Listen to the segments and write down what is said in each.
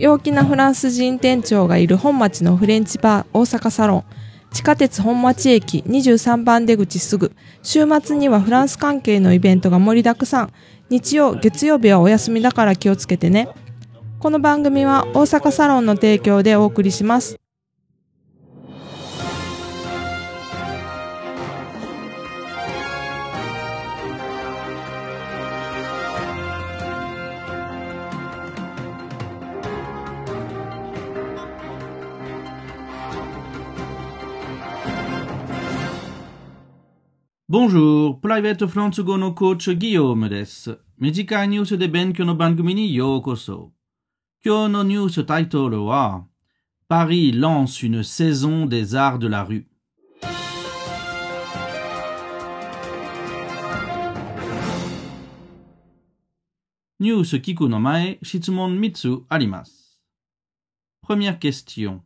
陽気なフランス人店長がいる本町のフレンチバー大阪サロン。地下鉄本町駅23番出口すぐ。週末にはフランス関係のイベントが盛りだくさん。日曜、月曜日はお休みだから気をつけてね。この番組は大阪サロンの提供でお送りします。Bonjour, Private Fransugo no coach Guillaume です。短いニュースで勉強の番組にようこそ。今日のニュースタイトルは、Paris lance une saison des arts de la rue。ニュース聞くの前、質問3つあります。Première question.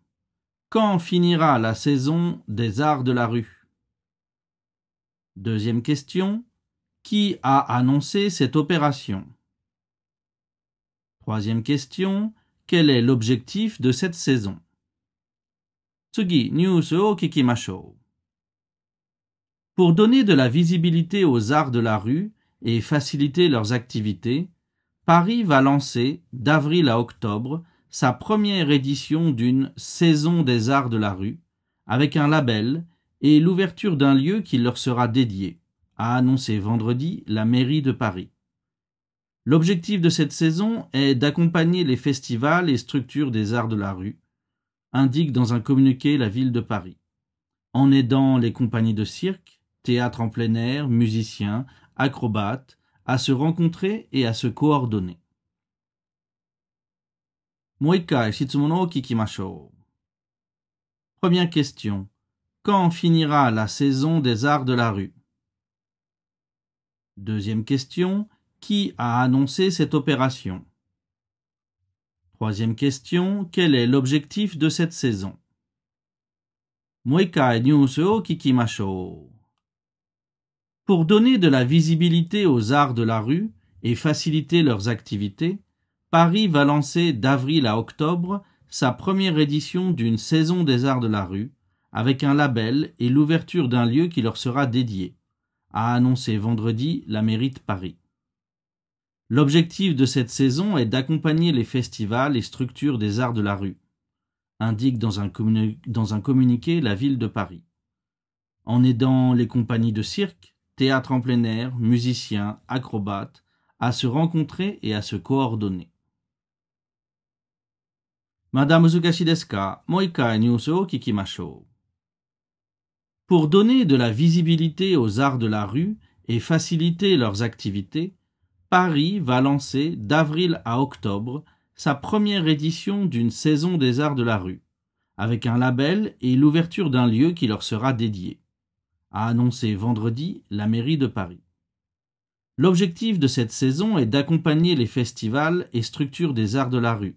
Quand finira la saison des arts de la rue Deuxième question. Qui a annoncé cette opération? Troisième question. Quel est l'objectif de cette saison? Pour donner de la visibilité aux arts de la rue et faciliter leurs activités, Paris va lancer, d'avril à octobre, sa première édition d'une Saison des arts de la rue, avec un label et l'ouverture d'un lieu qui leur sera dédié, a annoncé vendredi la mairie de Paris. L'objectif de cette saison est d'accompagner les festivals et structures des arts de la rue, indique dans un communiqué la ville de Paris, en aidant les compagnies de cirque, théâtre en plein air, musiciens, acrobates, à se rencontrer et à se coordonner. Première question. Quand finira la saison des arts de la rue? Deuxième question. Qui a annoncé cette opération? Troisième question. Quel est l'objectif de cette saison? Pour donner de la visibilité aux arts de la rue et faciliter leurs activités, Paris va lancer d'avril à octobre sa première édition d'une saison des arts de la rue, avec un label et l'ouverture d'un lieu qui leur sera dédié, a annoncé vendredi la mairie de Paris. L'objectif de cette saison est d'accompagner les festivals et structures des arts de la rue, indique dans un, communiqué la ville de Paris, en aidant les compagnies de cirque, théâtre en plein air, musiciens, acrobates, à se rencontrer et à se coordonner. Madame. Pour donner de la visibilité aux arts de la rue et faciliter leurs activités, Paris va lancer d'avril à octobre sa première édition d'une saison des arts de la rue, avec un label et l'ouverture d'un lieu qui leur sera dédié, a annoncé vendredi la mairie de Paris. L'objectif de cette saison est d'accompagner les festivals et structures des arts de la rue,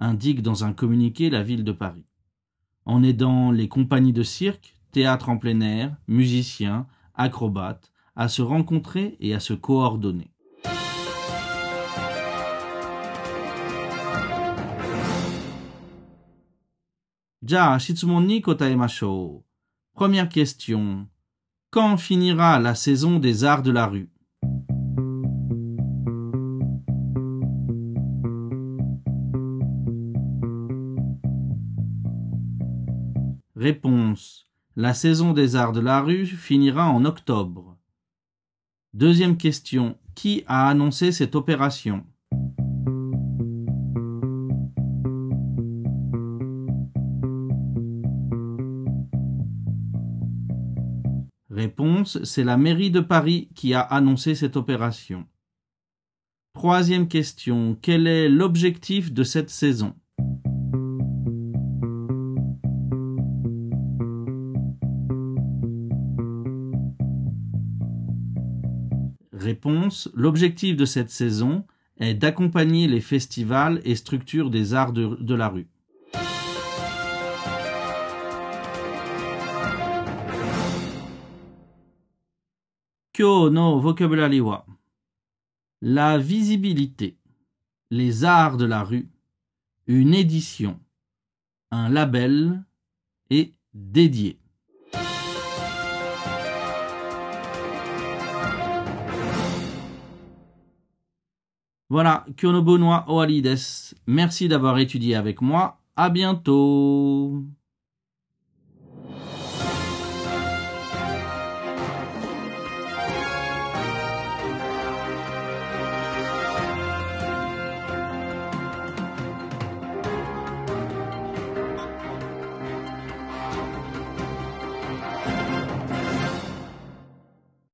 indique dans un communiqué la ville de Paris, en aidant les compagnies de cirque, théâtre en plein air, musiciens, acrobates, à se rencontrer et à se coordonner. Ja, shitsumon kotaemashou. Première question. Quand finira la saison des arts de la rue? Réponse. La saison des arts de la rue finira en octobre. Deuxième question. Qui a annoncé cette opération? Réponse. C'est la mairie de Paris qui a annoncé cette opération. Troisième question. Quel est l'objectif de cette saison? Réponse. L'objectif de cette saison est d'accompagner les festivals et structures des arts de, la rue. Kyo no la visibilité, les arts de la rue une édition, un label et dédié. Voilà, Kyonobo no Oalides. Merci d'avoir étudié avec moi. À bientôt.